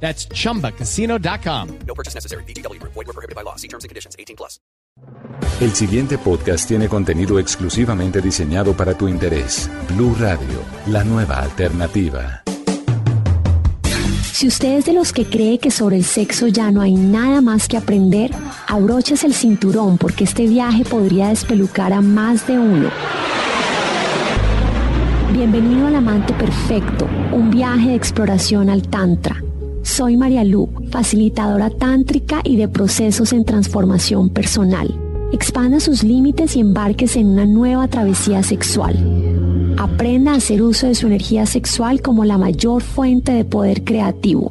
That's chumbacasino.com. No purchase necessary. BGW. Void were prohibited by law. See terms and conditions. 18 plus. El siguiente podcast tiene contenido exclusivamente diseñado para tu interés. Blue Radio, la nueva alternativa. Si usted es de los que cree que sobre el sexo ya no hay nada más que aprender, abroches el cinturón porque este viaje podría despelucar a más de uno. Bienvenido al amante perfecto, un viaje de exploración al Tantra. Soy María Lu, facilitadora tántrica y de procesos en transformación personal. Expanda sus límites y embarques en una nueva travesía sexual. Aprenda a hacer uso de su energía sexual como la mayor fuente de poder creativo.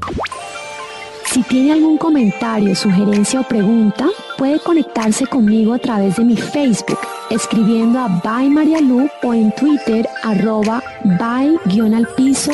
Si tiene algún comentario, sugerencia o pregunta, puede conectarse conmigo a través de mi Facebook, escribiendo a By María Lu o en Twitter arroba by-al-piso